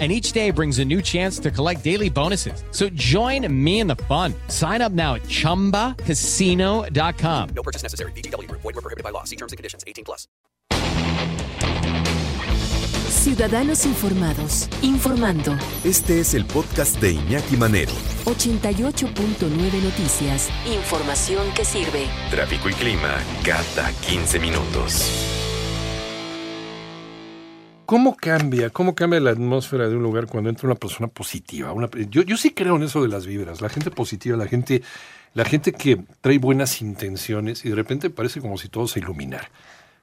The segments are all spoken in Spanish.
And each day brings a new chance to collect daily bonuses. So join me in the fun. Sign up now at chumbacasino.com. No purchase necessary. BGW. Void were prohibited by law. See terms and conditions. 18 plus. Ciudadanos Informados, informando. Este es el podcast de Iñaki Manero. 88.9 Noticias. Información que sirve. Tráfico y clima cada 15 minutos. ¿Cómo cambia? ¿Cómo cambia la atmósfera de un lugar cuando entra una persona positiva? Yo, sí creo en eso de las vibras. La gente positiva, la gente, la gente que trae buenas intenciones y de repente parece como si todo se iluminara.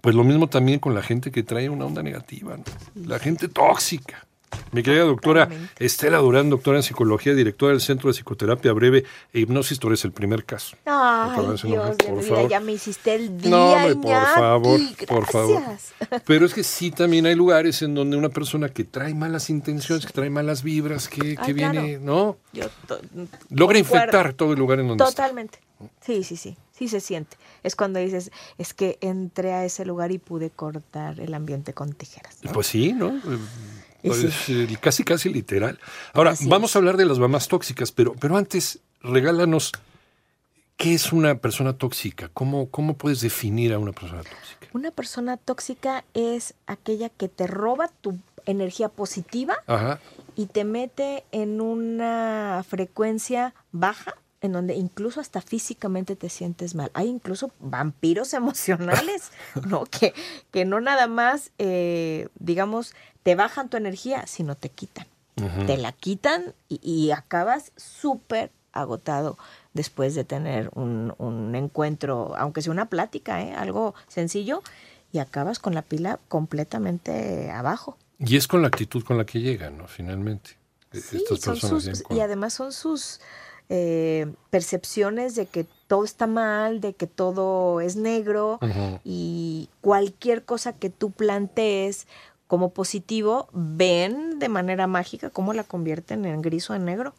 Pues lo mismo también con la gente que trae una onda negativa, la gente tóxica. Mi querida doctora Estela Durán, doctora en psicología, directora del Centro de Psicoterapia Breve e Hipnosis, tú eres el primer caso. Ay, Doctora, ese Dios nombre, de por vida, favor. ya me hiciste el día, No, hombre, por Iñaki, favor, por favor. Pero es que sí, también hay lugares en donde una persona que trae malas intenciones, que trae malas vibras, que, viene. ¿no? Yo Logra infectar todo el lugar en donde está. Totalmente. Sí, sí, sí, sí se siente. Es cuando dices, es que entré a ese lugar y pude cortar el ambiente con tijeras. ¿no? Pues sí, ¿no? Sí. eh, casi, casi literal. Ahora, Así vamos es. a hablar de las mamás tóxicas, pero, pero antes, regálanos, ¿qué es una persona tóxica? ¿Cómo, ¿Cómo puedes definir a una persona tóxica? Una persona tóxica es aquella que te roba tu energía positiva Ajá. y te mete en una frecuencia baja en donde incluso hasta físicamente te sientes mal. Hay incluso vampiros emocionales, ¿no? Que, que no nada más, eh, digamos, te bajan tu energía, sino te quitan. Te la quitan y, y acabas súper agotado después de tener un, un encuentro, aunque sea una plática, ¿eh? algo sencillo, y acabas con la pila completamente abajo. Y es con la actitud con la que llegan, ¿no? Finalmente. Sí, Estas son personas sus- y además son sus eh, percepciones de que todo está mal, de que todo es negro y cualquier cosa que tú plantees como positivo, ven de manera mágica cómo la convierten en gris o en negro.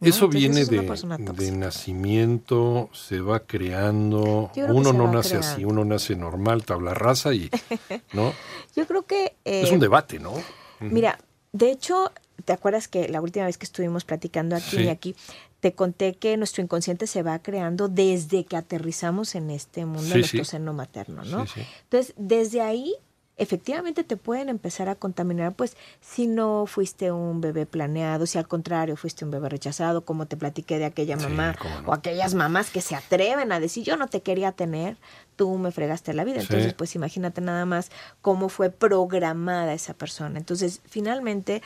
¿no? Eso Entonces, viene es de, nacimiento, se va creando. Uno no nace así, uno nace normal, tabla rasa y, ¿no? Yo creo que... es eh, un debate, ¿no? Mira, de hecho, ¿te acuerdas que la última vez que estuvimos platicando aquí Sí. y aquí, te conté que nuestro inconsciente se va creando desde que aterrizamos en este mundo, Sí, en nuestro sí. seno materno, ¿no? Entonces, desde ahí, efectivamente te pueden empezar a contaminar, pues, si no fuiste un bebé planeado, si al contrario fuiste un bebé rechazado, como te platiqué de aquella mamá, no. o aquellas mamás que se atreven a decir, yo no te quería tener, tú me fregaste la vida. Sí. Entonces, pues imagínate nada más cómo fue programada esa persona. Entonces, finalmente,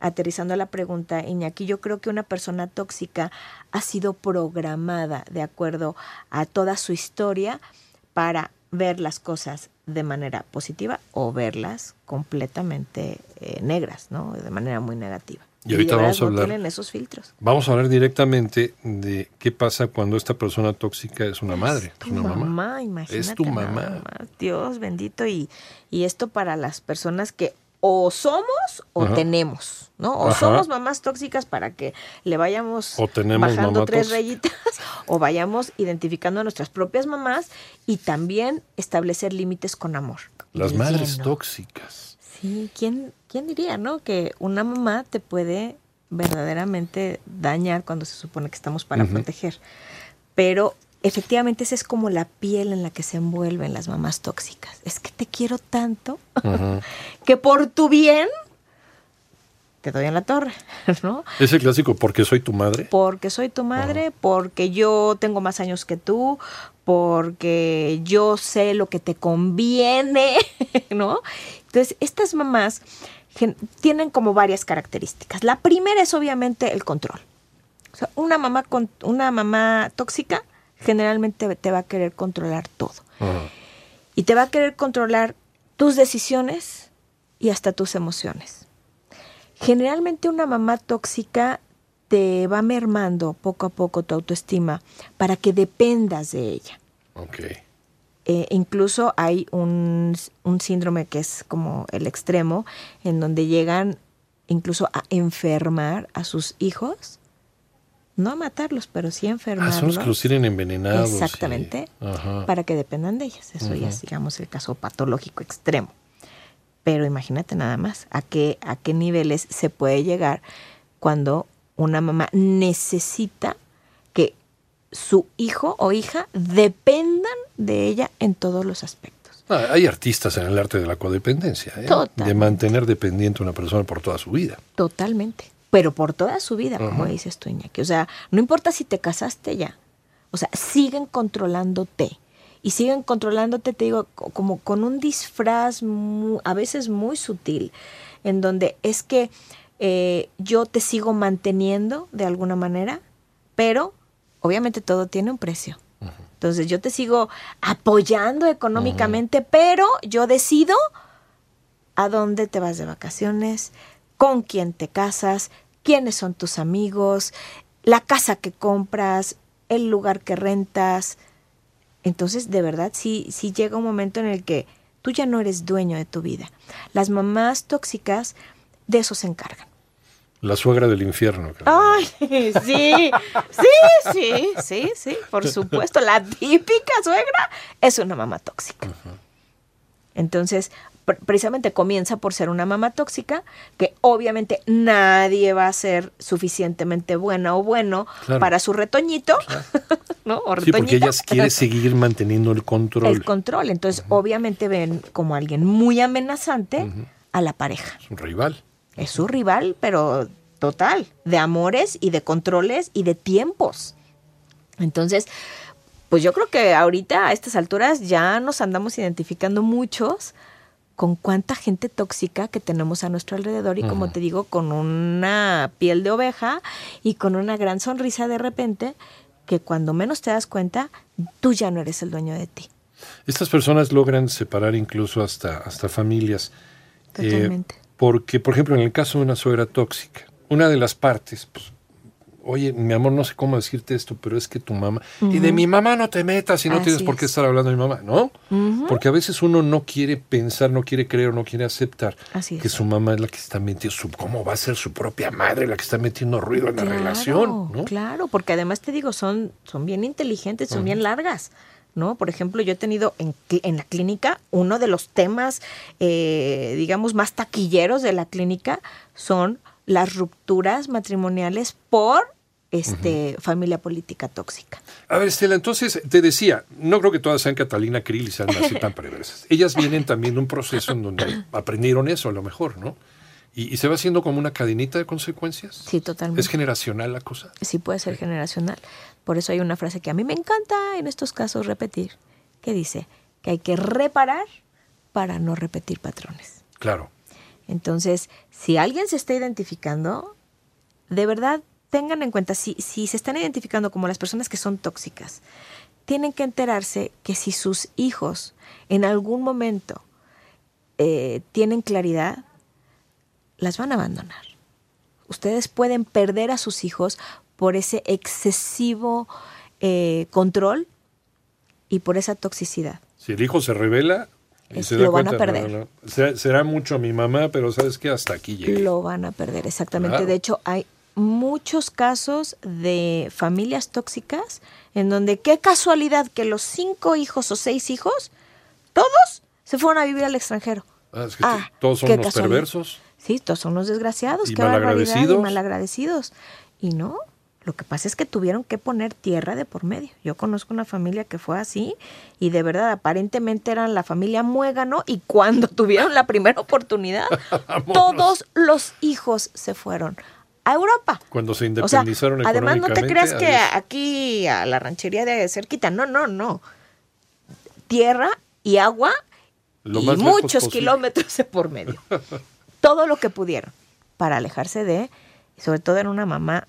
aterrizando a la pregunta, Iñaki, yo creo que una persona tóxica ha sido programada de acuerdo a toda su historia para ver las cosas de manera positiva o verlas completamente eh, negras, ¿no? De manera muy negativa. Y ahorita de vamos a no hablar- tienen esos filtros. Vamos a hablar directamente de qué pasa cuando esta persona tóxica es una madre, Tu una mamá. mamá, imagínate. Es tu mamá. más. Dios bendito. Y, y esto para las personas que o somos o Ajá. tenemos, ¿no? O Ajá. somos mamás tóxicas para que le vayamos O tenemos bajando tres tóxica. rayitas o vayamos identificando a nuestras propias mamás y también establecer límites con amor. Las madres tóxicas. Sí, ¿quién, ¿quién diría, no? Que una mamá te puede verdaderamente dañar cuando se supone que estamos para proteger. Pero efectivamente esa es como la piel en la que se envuelven las mamás tóxicas. Es que te quiero tanto que por tu bien te doy en la torre, ¿no? Ese clásico, porque soy tu madre. Porque soy tu madre, porque yo tengo más años que tú, porque yo sé lo que te conviene, ¿no? Entonces, estas mamás tienen como varias características. La primera es obviamente el control. O sea, una mamá con una mamá tóxica generalmente te va a querer controlar todo. Y te va a querer controlar tus decisiones y hasta tus emociones. Generalmente una mamá tóxica te va mermando poco a poco tu autoestima para que dependas de ella. Ok. eh, incluso hay un, un síndrome que es como el extremo, en donde llegan incluso a enfermar a sus hijos. No a matarlos, pero sí a Ah, enfermarlos. son los que los tienen envenenados. Exactamente. Para que dependan de ellas. Eso ya es, digamos, el caso patológico extremo. Pero imagínate nada más a qué, a qué niveles se puede llegar cuando una mamá necesita que su hijo o hija dependan de ella en todos los aspectos. Ah, hay artistas en el arte de la codependencia, ¿eh? De mantener dependiente a una persona por toda su vida. Totalmente. Pero por toda su vida, como dices tú, Iñaki. O sea, no importa si te casaste ya. O sea, siguen controlándote. Y siguen controlándote, te digo, co- como con un disfraz a veces muy sutil, en donde es que eh, yo te sigo manteniendo de alguna manera, pero obviamente todo tiene un precio. Entonces yo te sigo apoyando económicamente, pero yo decido a dónde te vas de vacaciones, con quién te casas, quiénes son tus amigos, la casa que compras, el lugar que rentas. Entonces, de verdad, sí, sí llega un momento en el que tú ya no eres dueño de tu vida. Las mamás tóxicas de eso se encargan. La suegra del infierno. creo. Ay, sí, sí, sí, sí, sí, por supuesto. La típica suegra es una mamá tóxica. Entonces, precisamente comienza por ser una mamá tóxica, que obviamente nadie va a ser suficientemente buena o bueno Claro. para su retoñito, ¿no? O Sí, porque ella quiere seguir manteniendo el control. el control. Entonces, obviamente ven como alguien muy amenazante a la pareja. Es un rival. Es su rival, pero total, de amores y de controles y de tiempos. Entonces, pues yo creo que ahorita a estas alturas ya nos andamos identificando muchos con cuánta gente tóxica que tenemos a nuestro alrededor y como te digo, con una piel de oveja y con una gran sonrisa de repente que cuando menos te das cuenta, tú ya no eres el dueño de ti. Estas personas logran separar incluso hasta, hasta familias. eh, Totalmente. porque, por ejemplo, en el caso de una suegra tóxica, una de las partes, pues, oye, mi amor, no sé cómo decirte esto, pero es que tu mamá... Y de mi mamá no te metas y no tienes Así por qué es. estar hablando de mi mamá, ¿no? Porque a veces uno no quiere pensar, no quiere creer, no quiere aceptar Así que su mamá es la que está metiendo, su, ¿cómo va a ser su propia madre la que está metiendo ruido en la relación? ¿no? Claro, porque además te digo, son, son bien inteligentes, son bien largas. ¿No? Por ejemplo, yo he tenido en, en la clínica uno de los temas, eh, digamos, más taquilleros de la clínica son las rupturas matrimoniales por este familia política tóxica. A ver, Estela, entonces te decía, no creo que todas sean Catalina Krill y sean así tan perversas. Ellas vienen también de un proceso en donde aprendieron eso a lo mejor, ¿no? Y, y se va haciendo como una cadenita de consecuencias. Sí, totalmente. ¿Es generacional la cosa? sí puede ser generacional. Por eso hay una frase que a mí me encanta en estos casos repetir, que dice que hay que reparar para no repetir patrones. Claro. Entonces, si alguien se está identificando, de verdad tengan en cuenta, si, si se están identificando como las personas que son tóxicas, tienen que enterarse que si sus hijos en algún momento eh, tienen claridad, las van a abandonar. Ustedes pueden perder a sus hijos por ese excesivo eh, control y por esa toxicidad. Si el hijo se revela y Es- se da lo van a perder. no, no, será, será mucho mi mamá, pero sabes que hasta aquí llegué. Lo van a perder, exactamente. Claro. De hecho, hay muchos casos de familias tóxicas en donde qué casualidad que los cinco hijos o seis hijos, todos se fueron a vivir al extranjero. Ah, es que Ah, todos son qué unos casualidad. perversos. Sí, todos son unos desgraciados, Y qué barbaridad, y malagradecidos. malagradecidos. Y no, lo que pasa es que tuvieron que poner tierra de por medio. Yo conozco una familia que fue así y de verdad aparentemente eran la familia muégano y cuando tuvieron la primera oportunidad, todos los hijos se fueron a Europa. Cuando se O sea, independizaron además no te creas que adiós. aquí a la ranchería de cerquita, no, no, no. Tierra y agua Lo y muchos kilómetros de por medio. Todo lo que pudieron para alejarse de, y sobre todo era una mamá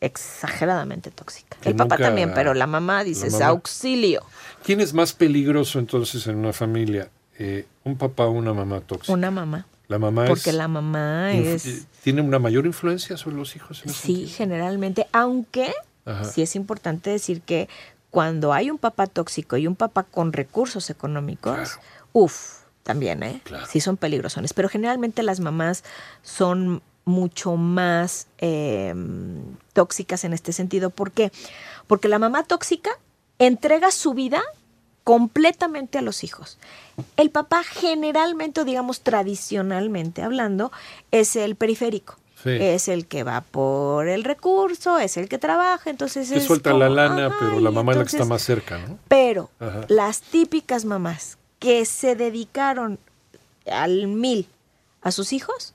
exageradamente tóxica. Que El papá nunca- también, pero la mamá dices, mamá. auxilio. ¿Quién es más peligroso entonces en una familia? Eh, ¿Un papá o una mamá tóxica? Una mamá. La mamá Porque es- la mamá es... eh, ¿Tiene una mayor influencia sobre los hijos? En ese Sí, sentido? generalmente, aunque Ajá. sí es importante decir que cuando hay un papá tóxico y un papá con recursos económicos, Claro. uff, también, ¿eh? Claro. Sí son peligrosones. Pero generalmente las mamás son mucho más eh, tóxicas en este sentido. ¿Por qué? Porque la mamá tóxica entrega su vida completamente a los hijos. El papá generalmente, o digamos tradicionalmente hablando, es el periférico. Sí. Es el que va por el recurso, es el que trabaja, entonces Que es suelta como, la lana, ajá, pero la mamá es la que está más cerca, ¿no? Pero Ajá. las típicas mamás que se dedicaron al mil a sus hijos,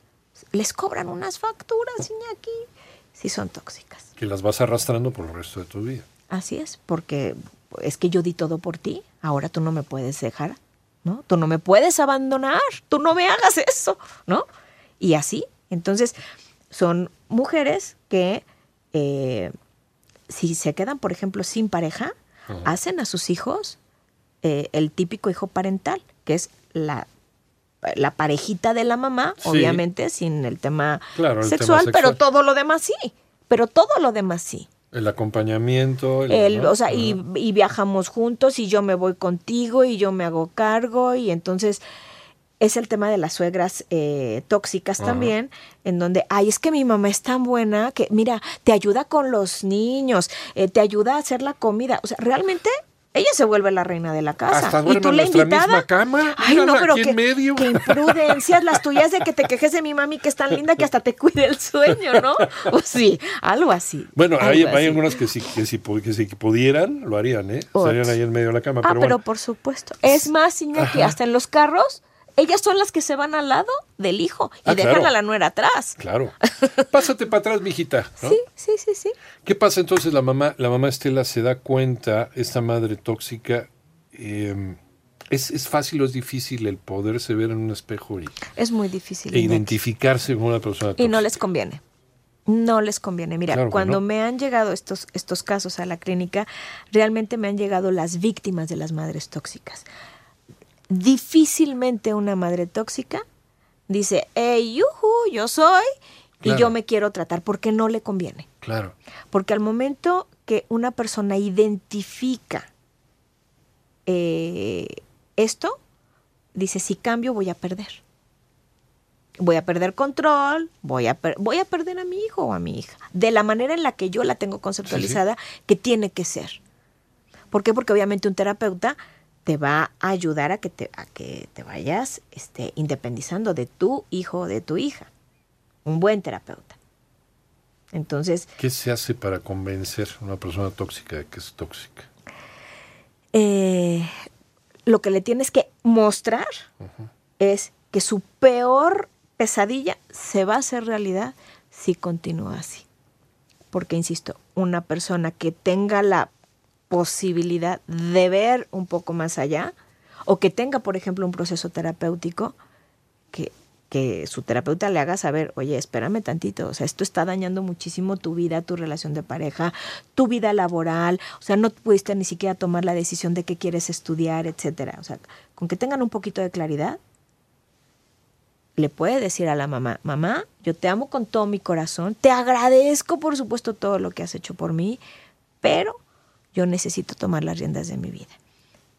les cobran unas facturas, Iñaki, si son tóxicas. Que las vas arrastrando por el resto de tu vida. Así es, porque es que yo di todo por ti, ahora tú no me puedes dejar, ¿no? Tú no me puedes abandonar, tú no me hagas eso, ¿no? Y así, entonces, son mujeres que eh, si se quedan, por ejemplo, sin pareja, hacen a sus hijos eh, el típico hijo parental, que es la, la parejita de la mamá, Sí. obviamente, sin el tema Claro, el tema sexual, pero todo lo demás sí, pero todo lo demás sí. El acompañamiento. el- El- ¿no? o sea, y viajamos juntos y yo me voy contigo y yo me hago cargo y entonces es el tema de las suegras eh, tóxicas también, en donde, ay, es que mi mamá es tan buena que, mira, te ayuda con los niños, eh, te ayuda a hacer la comida. O sea, realmente ella se vuelve la reina de la casa. Hasta y tú la invitada. misma cama. Ay, no, pero qué, medio. qué imprudencias las tuyas de que te quejes de mi mami que es tan linda que hasta te cuide el sueño, ¿no? Pues sí, algo así. Bueno, hay, algo hay así. algunas que si, que, si, pu- que si pudieran, lo harían, ¿eh? Estarían ahí en medio de la cama. Ah, pero por supuesto. Es más, Iñaki, hasta en los carros, ellas son las que se van al lado del hijo y Ah, dejan claro. a la nuera atrás. claro. Pásate para atrás, mijita. ¿no? Sí, sí, sí, sí. ¿Qué pasa entonces? La mamá, la mamá Estela se da cuenta, esta madre tóxica, eh, es, es fácil o es difícil el poderse ver en un espejo y, Es muy difícil. e identificarse con una persona tóxica. Y no les conviene. No les conviene. Mira, Claro cuando no. me han llegado estos, estos casos a la clínica, realmente me han llegado las víctimas de las madres tóxicas. Difícilmente una madre tóxica dice, hey, yo soy y yo me quiero tratar porque no le conviene. Claro. Porque al momento que una persona identifica eh, esto, dice, si cambio voy a perder. Voy a perder control, voy a, per- voy a perder a mi hijo o a mi hija. De la manera en la que yo la tengo conceptualizada, que tiene que ser. ¿Por qué? Porque obviamente un terapeuta te va a ayudar a que te, a que te vayas este, independizando de tu hijo o de tu hija. Un buen terapeuta. Entonces, ¿Qué se hace para convencer a una persona tóxica de que es tóxica? eh, lo que le tienes que mostrar es que su peor pesadilla se va a hacer realidad si continúa así. Porque, insisto, una persona que tenga la posibilidad de ver un poco más allá, o que tenga, por ejemplo, un proceso terapéutico, que, que su terapeuta le haga saber, oye, espérame tantito, o sea, esto está dañando muchísimo tu vida, tu relación de pareja, tu vida laboral, o sea, no pudiste ni siquiera tomar la decisión de qué quieres estudiar, etcétera. O sea, con que tengan un poquito de claridad, le puede decir a la mamá, mamá, yo te amo con todo mi corazón, te agradezco por supuesto todo lo que has hecho por mí, pero yo necesito tomar las riendas de mi vida.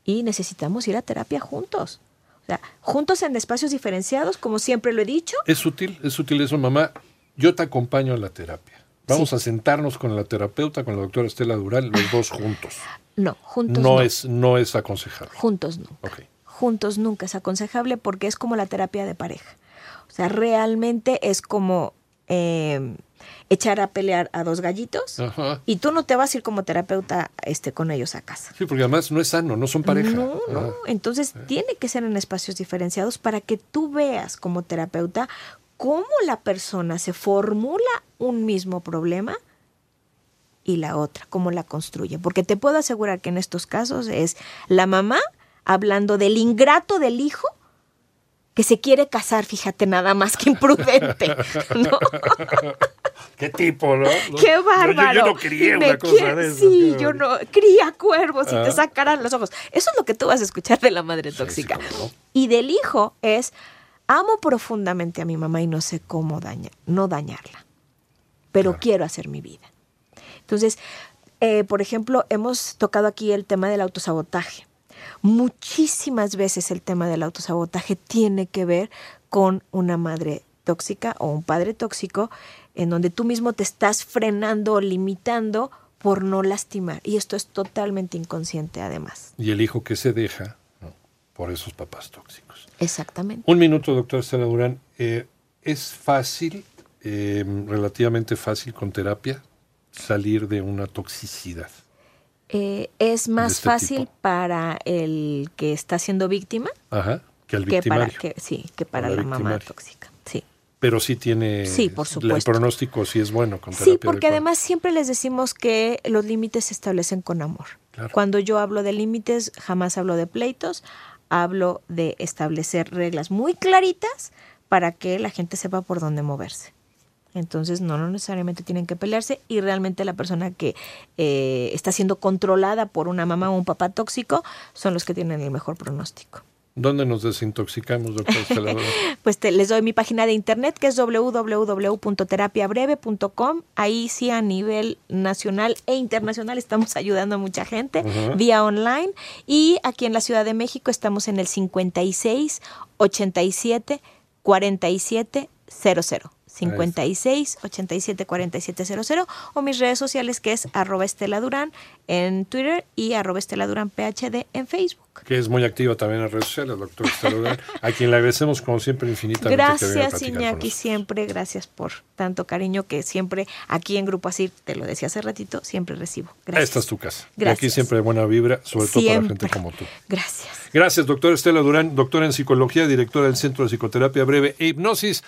Y necesitamos ir a terapia juntos. O sea, juntos en espacios diferenciados, como siempre lo he dicho. Es útil, es útil eso, mamá. Yo te acompaño a la terapia. Vamos a sentarnos con la terapeuta, con la doctora Estela Dural, los dos juntos. No, juntos No no. es, no es aconsejable. Juntos no. Ok. juntos nunca es aconsejable porque es como la terapia de pareja. O sea, realmente es como eh, echar a pelear a dos gallitos Ajá. y tú no te vas a ir como terapeuta este, con ellos a casa. Sí, porque además no es sano, no son pareja. No, no. Entonces tiene que ser en espacios diferenciados para que tú veas como terapeuta cómo la persona se formula un mismo problema y la otra, cómo la construye. Porque te puedo asegurar que en estos casos es la mamá hablando del ingrato del hijo que se quiere casar, fíjate, nada más que imprudente. ¿no? ¿Qué tipo, no? ¡Qué bárbaro! Yo, yo no quería una cosa quiere- de esas. Sí, yo no. Cría cuervos y Ah. te sacarán los ojos. Eso es lo que tú vas a escuchar de la madre tóxica. sí, cómo no. Y del hijo es, amo profundamente a mi mamá y no sé cómo daña, no dañarla, pero Claro. quiero hacer mi vida. Entonces, eh, por ejemplo, hemos tocado aquí el tema del autosabotaje. Muchísimas veces el tema del autosabotaje tiene que ver con una madre tóxica o un padre tóxico en donde tú mismo te estás frenando o limitando por no lastimar. Y esto es totalmente inconsciente además. Y el hijo que se deja ¿no? por esos papás tóxicos. Exactamente. Un minuto, doctor Durán. Eh, ¿Es fácil, eh, relativamente fácil con terapia, salir de una toxicidad? Eh, es más este fácil tipo. para el que está siendo víctima Ajá, que el que para, que, sí, que para la la, mamá tóxica. Sí. Pero sí tiene... Sí, por El pronóstico sí es bueno con Sí, porque además siempre les decimos que los límites se establecen con amor. Claro. Cuando yo hablo de límites, jamás hablo de pleitos, hablo de establecer reglas muy claritas para que la gente sepa por dónde moverse. Entonces, no, no necesariamente tienen que pelearse y realmente la persona que eh, está siendo controlada por una mamá o un papá tóxico son los que tienen el mejor pronóstico. ¿Dónde nos desintoxicamos, doctor? Pues te, les doy mi página de internet que es www.terapiabreve.com. Ahí sí a nivel nacional e internacional estamos ayudando a mucha gente vía online. Y aquí en la Ciudad de México estamos en el 56 87 47 00. 56 87 47 00 o mis redes sociales que es arroba Estela Durán en Twitter y arroba Estela Durán PhD en Facebook. que es muy activa también en redes sociales, doctor Estela Durán, a quien le agradecemos como siempre infinitamente que Gracias, con Iñaki, siempre, gracias por tanto cariño que siempre aquí en Grupo Asir, te lo decía hace ratito, siempre recibo. Gracias. Esta es tu casa. Y aquí siempre hay buena vibra, sobre todo para gente como tú. Gracias. Gracias, doctor Estela Durán, doctora en psicología, directora del Centro de Psicoterapia Breve e Hipnosis.